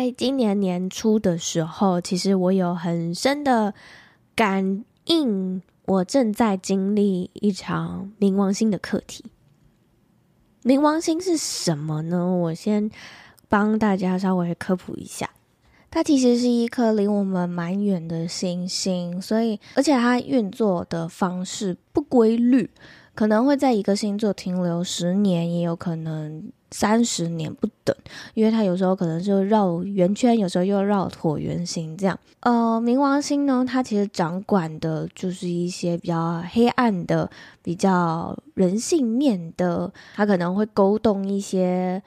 在今年年初的时候，其实我有很深的感应，我正在经历一场冥王星的课题。冥王星是什么呢？我先帮大家稍微科普一下，它其实是一颗离我们蛮远的星星，所以而且它运作的方式不规律，可能会在一个星座停留十年，也有可能。三十年不等，因为它有时候可能就绕圆圈，有时候又绕椭圆形这样。呃，冥王星呢，它其实掌管的就是一些比较黑暗的、比较人性面的，它可能会勾动一些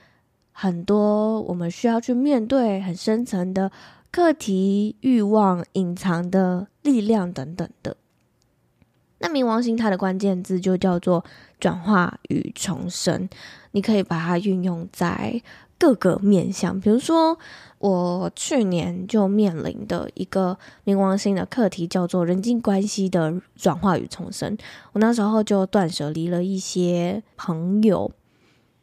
很多我们需要去面对很深层的课题、欲望、隐藏的力量等等的。那冥王星它的关键字就叫做转化与重生，你可以把它运用在各个面向。比如说，我去年就面临的一个冥王星的课题叫做人际关系的转化与重生。我那时候就断舍离了一些朋友。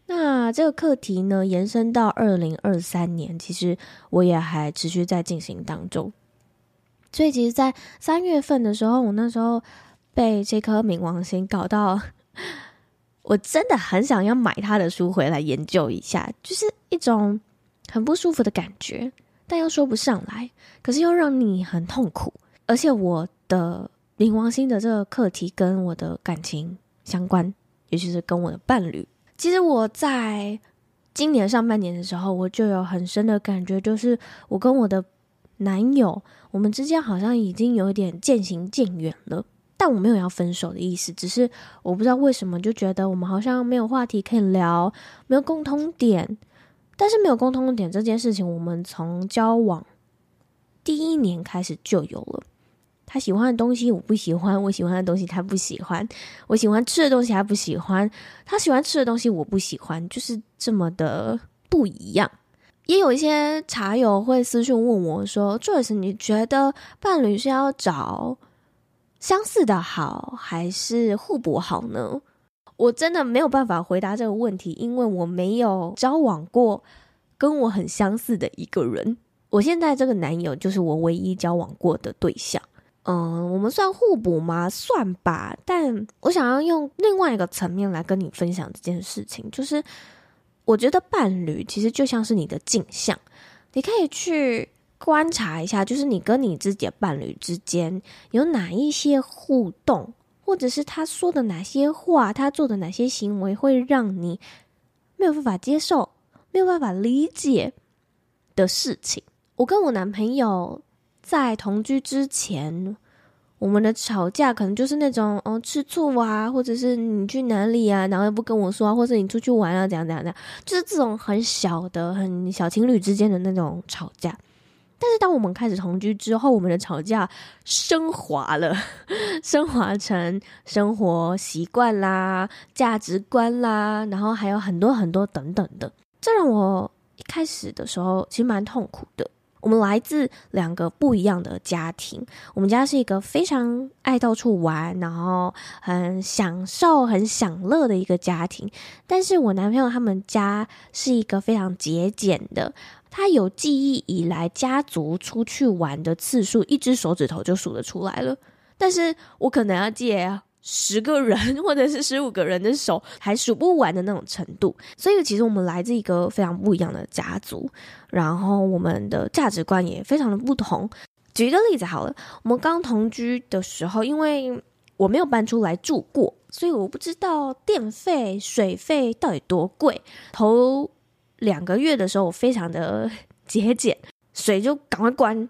那这个课题呢，延伸到二零二三年，其实我也还持续在进行当中。所以，其实，在三月份的时候，我那时候。被这颗冥王星搞到，我真的很想要买他的书回来研究一下，就是一种很不舒服的感觉，但又说不上来，可是又让你很痛苦。而且我的冥王星的这个课题跟我的感情相关，尤其是跟我的伴侣。其实我在今年上半年的时候，我就有很深的感觉，就是我跟我的男友，我们之间好像已经有一点渐行渐远了。但我没有要分手的意思，只是我不知道为什么就觉得我们好像没有话题可以聊，没有共通点。但是没有共通点这件事情，我们从交往第一年开始就有了。他喜欢的东西我不喜欢，我喜欢的东西他不喜欢，我喜欢吃的东西他不喜欢，他喜欢吃的东西我不喜欢，就是这么的不一样。也有一些茶友会私信问我说：“Joyce，你觉得伴侣是要找？”相似的好还是互补好呢？我真的没有办法回答这个问题，因为我没有交往过跟我很相似的一个人。我现在这个男友就是我唯一交往过的对象。嗯，我们算互补吗？算吧。但我想要用另外一个层面来跟你分享这件事情，就是我觉得伴侣其实就像是你的镜像，你可以去。观察一下，就是你跟你自己的伴侣之间有哪一些互动，或者是他说的哪些话，他做的哪些行为，会让你没有办法接受、没有办法理解的事情。我跟我男朋友在同居之前，我们的吵架可能就是那种哦，吃醋啊，或者是你去哪里啊，然后又不跟我说啊，或者你出去玩啊，怎样怎样怎样，就是这种很小的、很小情侣之间的那种吵架。但是当我们开始同居之后，我们的吵架升华了，升华成生活习惯啦、价值观啦，然后还有很多很多等等的。这让我一开始的时候其实蛮痛苦的。我们来自两个不一样的家庭，我们家是一个非常爱到处玩，然后很享受、很享乐的一个家庭。但是我男朋友他们家是一个非常节俭的。他有记忆以来，家族出去玩的次数，一只手指头就数得出来了。但是我可能要借十个人或者是十五个人的手，还数不完的那种程度。所以其实我们来自一个非常不一样的家族，然后我们的价值观也非常的不同。举一个例子好了，我们刚同居的时候，因为我没有搬出来住过，所以我不知道电费、水费到底多贵。头两个月的时候，我非常的 节俭，水就赶快关，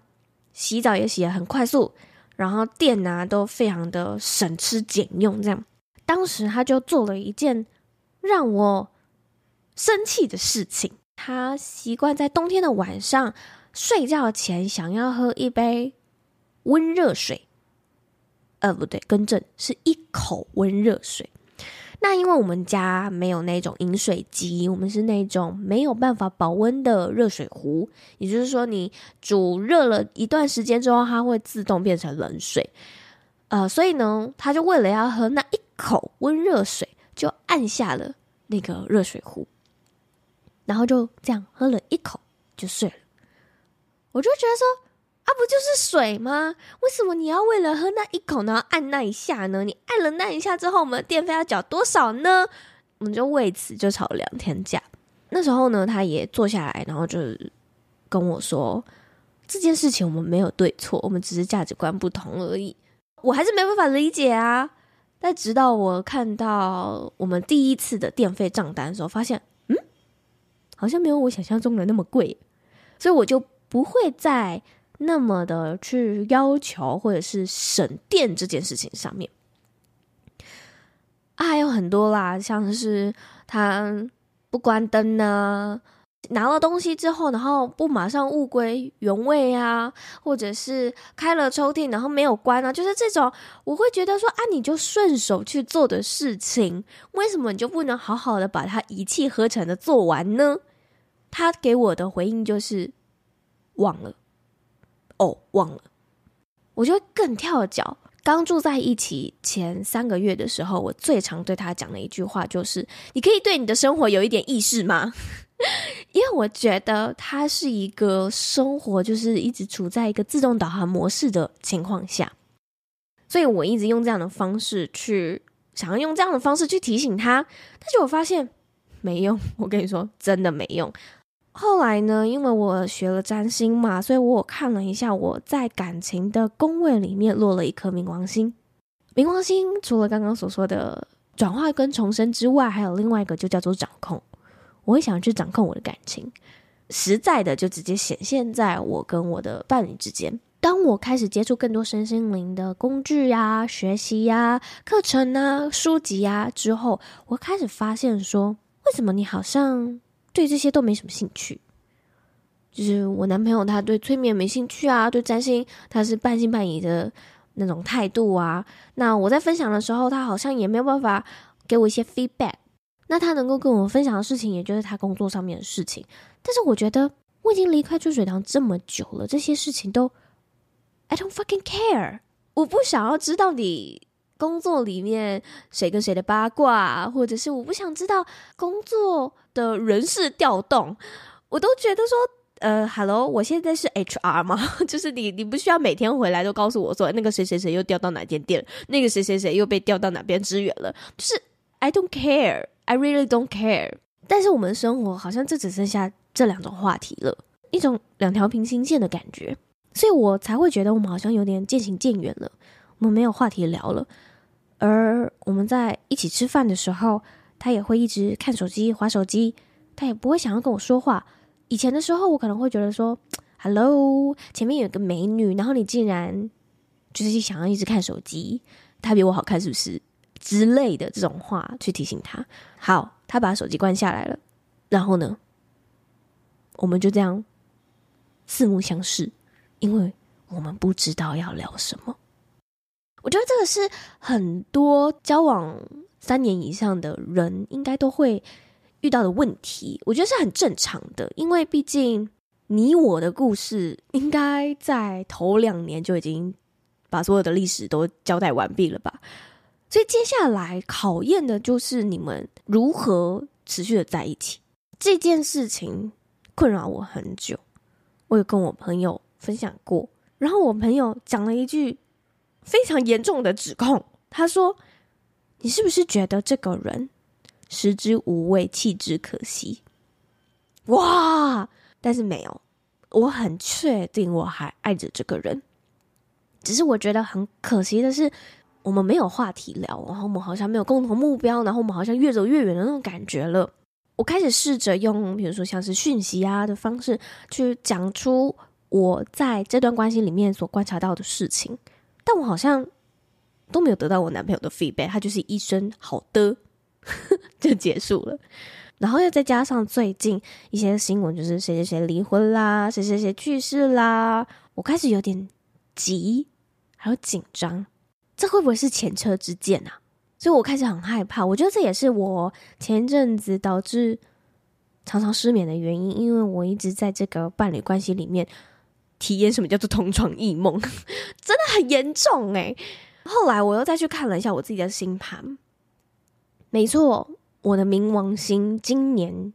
洗澡也洗得很快速，然后电啊都非常的省吃俭用。这样，当时他就做了一件让我生气的事情。他习惯在冬天的晚上睡觉前想要喝一杯温热水，呃，不对，更正，是一口温热水。那因为我们家没有那种饮水机，我们是那种没有办法保温的热水壶，也就是说，你煮热了一段时间之后，它会自动变成冷水。呃，所以呢，他就为了要喝那一口温热水，就按下了那个热水壶，然后就这样喝了一口就睡了。我就觉得说。啊、不就是水吗？为什么你要为了喝那一口，然后按那一下呢？你按了那一下之后，我们的电费要缴多少呢？我们就为此就吵了两天架。那时候呢，他也坐下来，然后就跟我说，这件事情我们没有对错，我们只是价值观不同而已。我还是没办法理解啊。但直到我看到我们第一次的电费账单的时候，发现，嗯，好像没有我想象中的那么贵，所以我就不会再。那么的去要求或者是省电这件事情上面，啊，还有很多啦，像是他不关灯呢，拿了东西之后，然后不马上物归原位啊，或者是开了抽屉然后没有关啊，就是这种，我会觉得说啊，你就顺手去做的事情，为什么你就不能好好的把它一气呵成的做完呢？他给我的回应就是忘了。哦，忘了，我就更跳脚。刚住在一起前三个月的时候，我最常对他讲的一句话就是：“你可以对你的生活有一点意识吗？” 因为我觉得他是一个生活就是一直处在一个自动导航模式的情况下，所以我一直用这样的方式去想要用这样的方式去提醒他，但是我发现没用。我跟你说，真的没用。后来呢，因为我学了占星嘛，所以我看了一下我在感情的宫位里面落了一颗冥王星。冥王星除了刚刚所说的转化跟重生之外，还有另外一个就叫做掌控。我会想要去掌控我的感情，实在的就直接显现在我跟我的伴侣之间。当我开始接触更多身心灵的工具呀、学习呀、课程啊、书籍呀之后，我开始发现说，为什么你好像对这些都没什么兴趣，就是我男朋友他对催眠没兴趣啊，对占星他是半信半疑的那种态度啊。那我在分享的时候，他好像也没有办法给我一些 feedback。那他能够跟我分享的事情，也就是他工作上面的事情。但是我觉得我已经离开春水堂这么久了，这些事情都 I don't fucking care。我不想要知道你。工作里面谁跟谁的八卦，或者是我不想知道工作的人事调动，我都觉得说，呃，Hello，我现在是 HR 吗？就是你，你不需要每天回来都告诉我说，那个谁谁谁又调到哪间店，那个谁谁谁又被调到哪边支援了。就是 I don't care，I really don't care。但是我们的生活好像就只剩下这两种话题了，一种两条平行线的感觉，所以我才会觉得我们好像有点渐行渐远了，我们没有话题聊了。而我们在一起吃饭的时候，他也会一直看手机、划手机，他也不会想要跟我说话。以前的时候，我可能会觉得说：“Hello，前面有个美女，然后你竟然就是想要一直看手机，她比我好看是不是？”之类的这种话去提醒他。好，他把手机关下来了，然后呢，我们就这样四目相视，因为我们不知道要聊什么。我觉得这个是很多交往三年以上的人应该都会遇到的问题。我觉得是很正常的，因为毕竟你我的故事应该在头两年就已经把所有的历史都交代完毕了吧。所以接下来考验的就是你们如何持续的在一起。这件事情困扰我很久，我有跟我朋友分享过，然后我朋友讲了一句。非常严重的指控，他说：“你是不是觉得这个人食之无味，弃之可惜？”哇！但是没有，我很确定我还爱着这个人，只是我觉得很可惜的是，我们没有话题聊，然后我们好像没有共同目标，然后我们好像越走越远的那种感觉了。我开始试着用，比如说像是讯息啊的方式，去讲出我在这段关系里面所观察到的事情。但我好像都没有得到我男朋友的 feedback，他就是一声好的 就结束了。然后又再加上最近一些新闻，就是谁谁谁离婚啦，谁谁谁去世啦，我开始有点急，还有紧张，这会不会是前车之鉴啊？所以我开始很害怕。我觉得这也是我前一阵子导致常常失眠的原因，因为我一直在这个伴侣关系里面体验什么叫做同床异梦，真的很严重诶。后来我又再去看了一下我自己的星盘，没错，我的冥王星今年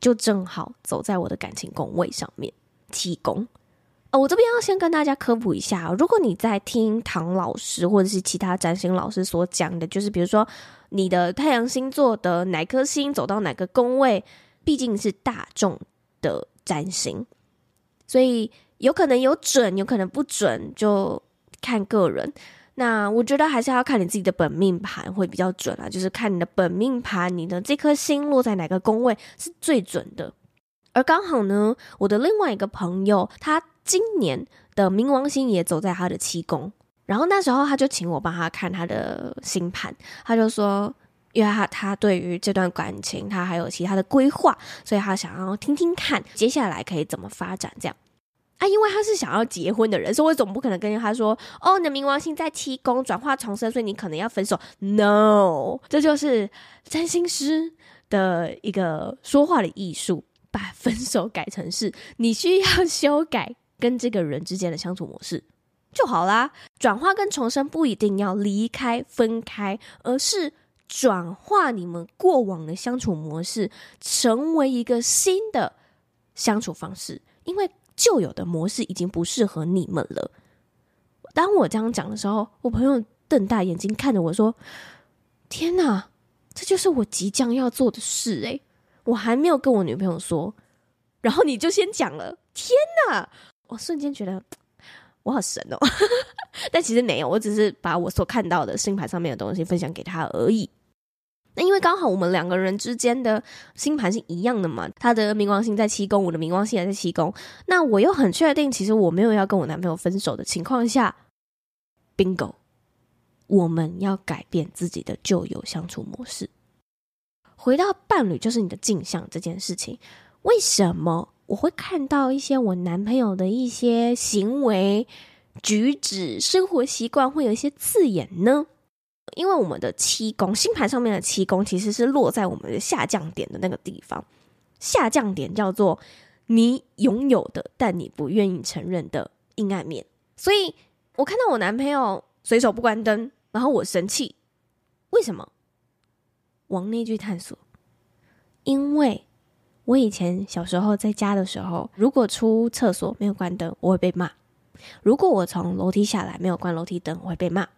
就正好走在我的感情宫位上面，七宫。哦，我这边要先跟大家科普一下，如果你在听唐老师或者是其他占星老师所讲的，就是比如说你的太阳星座的哪颗星走到哪个宫位，毕竟是大众的占星，所以有可能有准，有可能不准，就看个人。那我觉得还是要看你自己的本命盘会比较准啊，就是看你的本命盘，你的这颗星落在哪个宫位是最准的。而刚好呢，我的另外一个朋友，他今年的冥王星也走在他的七宫，然后那时候他就请我帮他看他的星盘，他就说，因为他他对于这段感情他还有其他的规划，所以他想要听听看接下来可以怎么发展这样。啊，因为他是想要结婚的人，所以我总不可能跟他说：“哦，你的冥王星在七宫转化重生，所以你可能要分手。” No，这就是占星师的一个说话的艺术，把分手改成是你需要修改跟这个人之间的相处模式就好啦。转化跟重生不一定要离开分开，而是转化你们过往的相处模式，成为一个新的相处方式，因为。旧有的模式已经不适合你们了。当我这样讲的时候，我朋友瞪大眼睛看着我说：“天哪，这就是我即将要做的事诶，我还没有跟我女朋友说，然后你就先讲了。天哪，我瞬间觉得我好神哦！但其实没有，我只是把我所看到的星盘上面的东西分享给他而已。”那因为刚好我们两个人之间的星盘是一样的嘛，他的冥王星在七宫，我的冥王星也在七宫。那我又很确定，其实我没有要跟我男朋友分手的情况下，bingo，我们要改变自己的旧有相处模式，回到伴侣就是你的镜像这件事情。为什么我会看到一些我男朋友的一些行为举止、生活习惯会有一些刺眼呢？因为我们的七宫星盘上面的七宫其实是落在我们的下降点的那个地方，下降点叫做你拥有的但你不愿意承认的阴暗面。所以我看到我男朋友随手不关灯，然后我生气，为什么？往内去探索，因为我以前小时候在家的时候，如果出厕所没有关灯，我会被骂；如果我从楼梯下来没有关楼梯灯，我会被骂。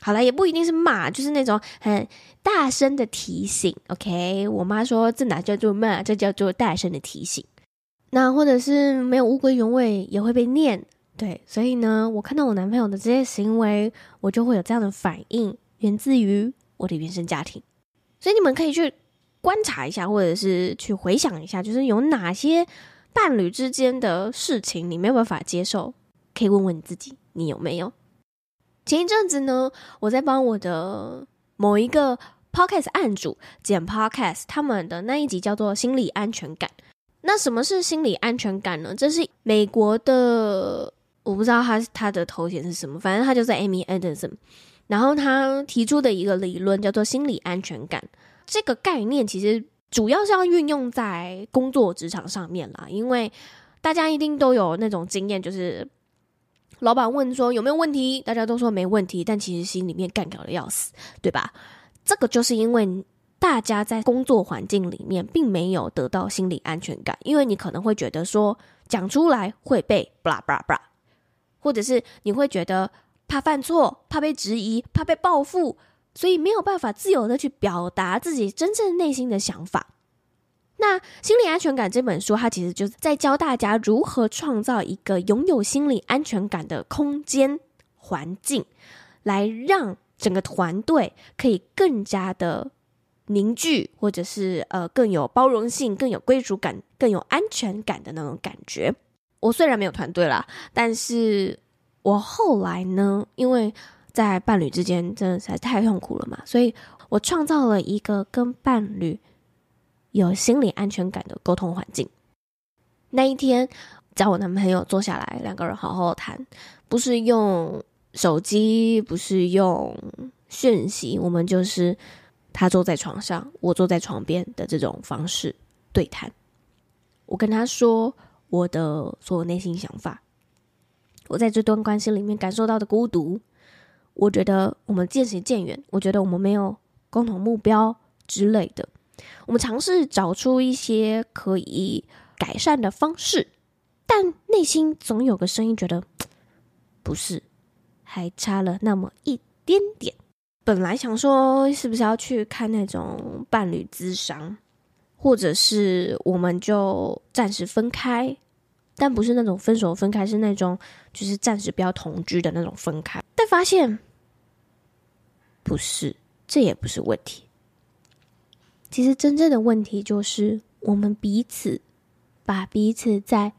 好了，也不一定是骂，就是那种很大声的提醒。OK，我妈说这哪叫做骂，这叫做大声的提醒。那或者是没有物归原位，也会被念。对，所以呢，我看到我男朋友的这些行为，我就会有这样的反应，源自于我的原生家庭。所以你们可以去观察一下，或者是去回想一下，就是有哪些伴侣之间的事情你没有办法接受，可以问问你自己，你有没有？前一阵子呢，我在帮我的某一个 podcast 案主剪 podcast，他们的那一集叫做“心理安全感”。那什么是心理安全感呢？这是美国的，我不知道他他的头衔是什么，反正他就是 Amy Anderson。然后他提出的一个理论叫做心理安全感。这个概念其实主要是要运用在工作职场上面啦，因为大家一定都有那种经验，就是。老板问说有没有问题，大家都说没问题，但其实心里面干搞的要死，对吧？这个就是因为大家在工作环境里面并没有得到心理安全感，因为你可能会觉得说讲出来会被 blah blah blah，或者是你会觉得怕犯错、怕被质疑、怕被报复，所以没有办法自由的去表达自己真正内心的想法。那《心理安全感》这本书，它其实就是在教大家如何创造一个拥有心理安全感的空间环境，来让整个团队可以更加的凝聚，或者是呃更有包容性、更有归属感、更有安全感的那种感觉。我虽然没有团队啦，但是我后来呢，因为在伴侣之间真的实在太痛苦了嘛，所以我创造了一个跟伴侣。有心理安全感的沟通环境。那一天找我男朋友坐下来，两个人好好谈，不是用手机，不是用讯息，我们就是他坐在床上，我坐在床边的这种方式对谈。我跟他说我的所有内心想法，我在这段关系里面感受到的孤独，我觉得我们渐行渐远，我觉得我们没有共同目标之类的。我们尝试找出一些可以改善的方式，但内心总有个声音觉得不是，还差了那么一点点。本来想说是不是要去看那种伴侣咨商，或者是我们就暂时分开，但不是那种分手分开，是那种就是暂时不要同居的那种分开。但发现不是，这也不是问题。其实真正的问题就是我们彼此。把彼此在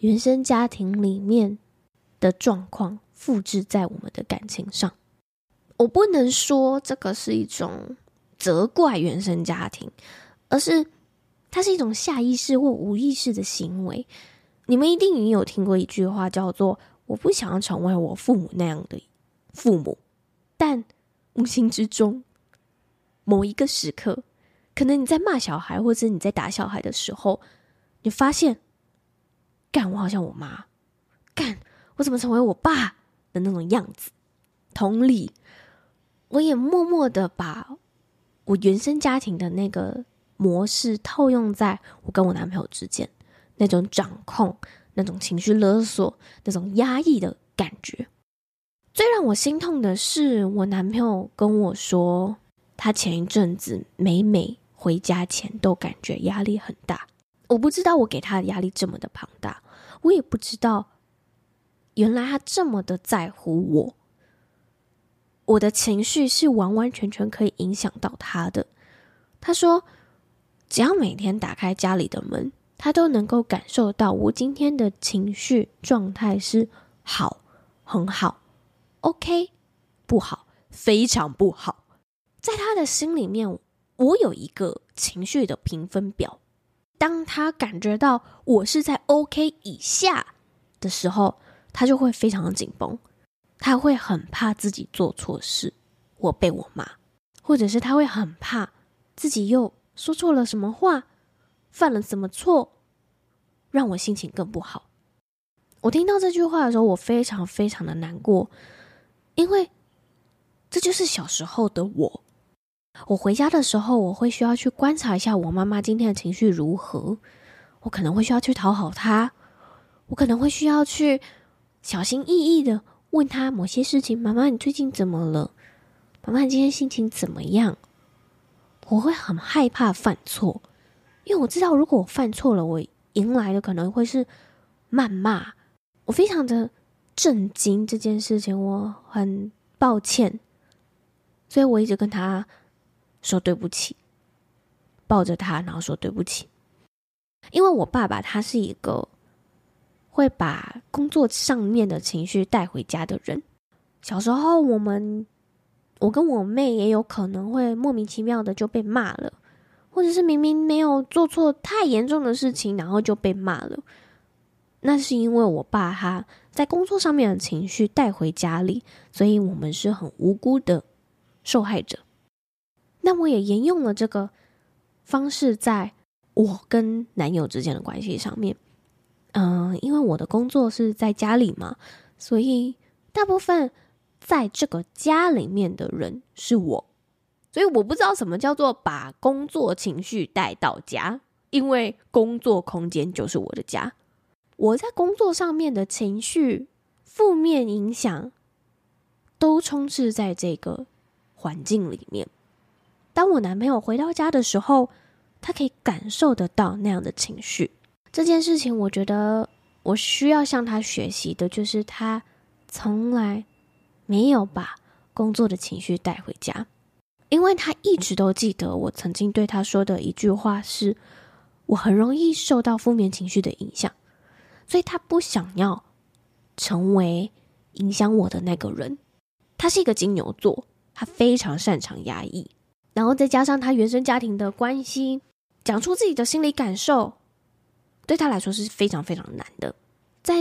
原生家庭里面的状况复制在我们的感情上，我不能说这个是一种责怪原生家庭，而是它是一种下意识或无意识的行为。你们一定也有听过一句话，叫做“我不想要成为我父母那样的父母”，但无形之中，某一个时刻，可能你在骂小孩，或者你在打小孩的时候。你发现，干，我好像我妈，干，我怎么成为我爸的那种样子？同理，我也默默的把我原生家庭的那个模式套用在我跟我男朋友之间，那种掌控、那种情绪勒索、那种压抑的感觉。最让我心痛的是，我男朋友跟我说，他前一阵子每每回家前都感觉压力很大。我不知道我给他的压力这么的庞大，我也不知道原来他这么的在乎我。我的情绪是完完全全可以影响到他的。他说，只要每天打开家里的门，他都能够感受到我今天的情绪状态是好，很好，OK，不好，非常不好。在他的心里面，我有一个情绪的评分表。当他感觉到我是在 OK 以下的时候，他就会非常的紧绷，他会很怕自己做错事，我被我骂，或者是他会很怕自己又说错了什么话，犯了什么错，让我心情更不好。我听到这句话的时候，我非常非常的难过，因为这就是小时候的我。我回家的时候，我会需要去观察一下我妈妈今天的情绪如何。我可能会需要去讨好她，我可能会需要去小心翼翼的问她某些事情：“妈妈，你最近怎么了？妈妈，你今天心情怎么样？”我会很害怕犯错，因为我知道如果我犯错了，我迎来的可能会是谩骂。我非常的震惊这件事情，我很抱歉，所以我一直跟她。说对不起，抱着他，然后说对不起。因为我爸爸他是一个会把工作上面的情绪带回家的人。小时候，我们我跟我妹也有可能会莫名其妙的就被骂了，或者是明明没有做错太严重的事情，然后就被骂了。那是因为我爸他在工作上面的情绪带回家里，所以我们是很无辜的受害者。但我也沿用了这个方式，在我跟男友之间的关系上面。嗯、因为我的工作是在家里嘛，所以大部分在这个家里面的人是我，所以我不知道什么叫做把工作情绪带到家，因为工作空间就是我的家。我在工作上面的情绪负面影响，都充斥在这个环境里面。当我男朋友回到家的时候，他可以感受得到那样的情绪。这件事情，我觉得我需要向他学习的，就是他从来没有把工作的情绪带回家，因为他一直都记得我曾经对他说的一句话是：我很容易受到负面情绪的影响，所以他不想要成为影响我的那个人。他是一个金牛座，他非常擅长压抑。然后再加上他原生家庭的关系，讲出自己的心理感受，对他来说是非常非常难的。在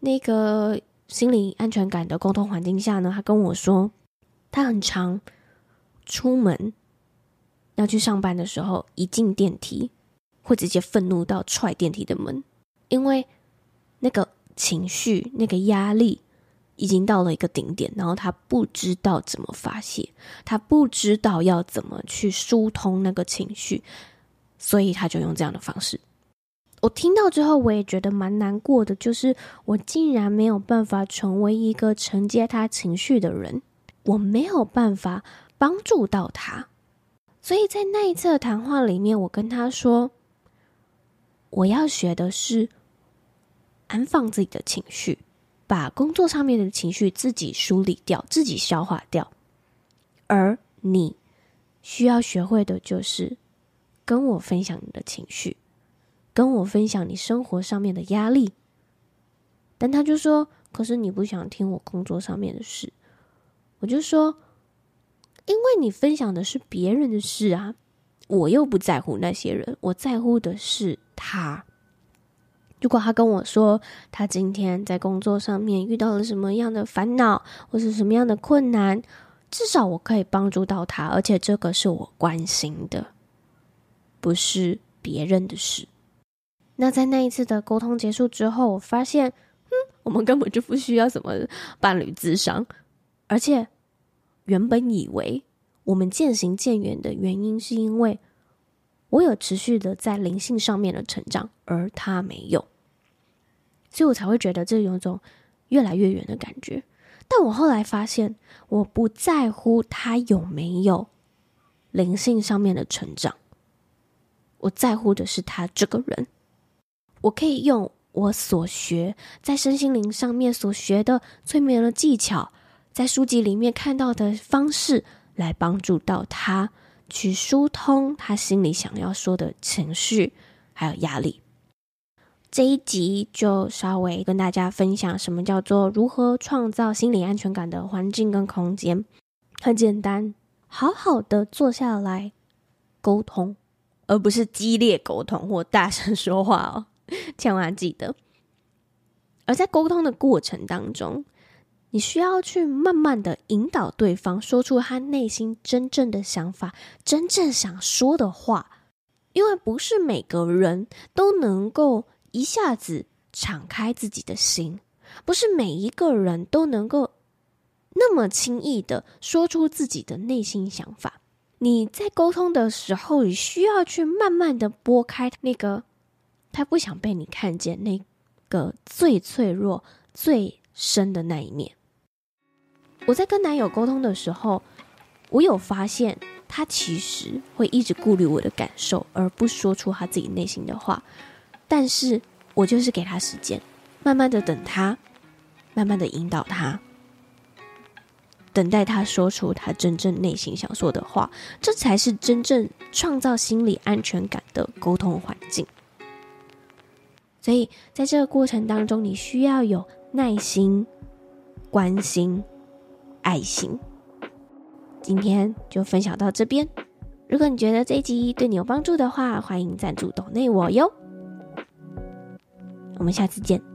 那个心理安全感的沟通环境下呢，他跟我说，他很常出门要去上班的时候，一进电梯会直接愤怒到踹电梯的门，因为那个情绪、那个压力已经到了一个顶点，然后他不知道怎么发泄，他不知道要怎么去疏通那个情绪，所以他就用这样的方式。我听到之后，我也觉得蛮难过的，就是我竟然没有办法成为一个承接他情绪的人，我没有办法帮助到他。所以在那一次的谈话里面，我跟他说，我要学的是安放自己的情绪，把工作上面的情绪自己梳理掉，自己消化掉，而你需要学会的就是跟我分享你的情绪。跟我分享你生活上面的压力，但他就说：“可是你不想听我工作上面的事。”我就说：“因为你分享的是别人的事啊，我又不在乎那些人，我在乎的是他。如果他跟我说他今天在工作上面遇到了什么样的烦恼，或是什么样的困难，至少我可以帮助到他，而且这个是我关心的，不是别人的事。”那在那一次的沟通结束之后，我发现，嗯，我们根本就不需要什么伴侣智商，而且原本以为我们渐行渐远的原因，是因为我有持续的在灵性上面的成长，而他没有，所以我才会觉得这有一种越来越远的感觉。但我后来发现，我不在乎他有没有灵性上面的成长，我在乎的是他这个人。我可以用我所学在身心灵上面所学的催眠的技巧，在书籍里面看到的方式，来帮助到他去疏通他心里想要说的情绪，还有压力。这一集就稍微跟大家分享什么叫做如何创造心理安全感的环境跟空间。很简单，好好的坐下来沟通，而不是激烈沟通或大声说话哦。千万记得，而在沟通的过程当中，你需要去慢慢的引导对方说出他内心真正的想法，真正想说的话。因为不是每个人都能够一下子敞开自己的心，不是每一个人都能够那么轻易的说出自己的内心想法。你在沟通的时候，你需要去慢慢的拨开那个。他不想被你看见那个最脆弱、最深的那一面。我在跟男友沟通的时候，我有发现他其实会一直顾虑我的感受，而不说出他自己内心的话。但是我就是给他时间，慢慢的等他，慢慢的引导他，等待他说出他真正内心想说的话。这才是真正创造心理安全感的沟通环境。所以，在这个过程当中，你需要有耐心、关心、爱心。今天就分享到这边。如果你觉得这一集对你有帮助的话，欢迎赞助岛内我哟。我们下次见。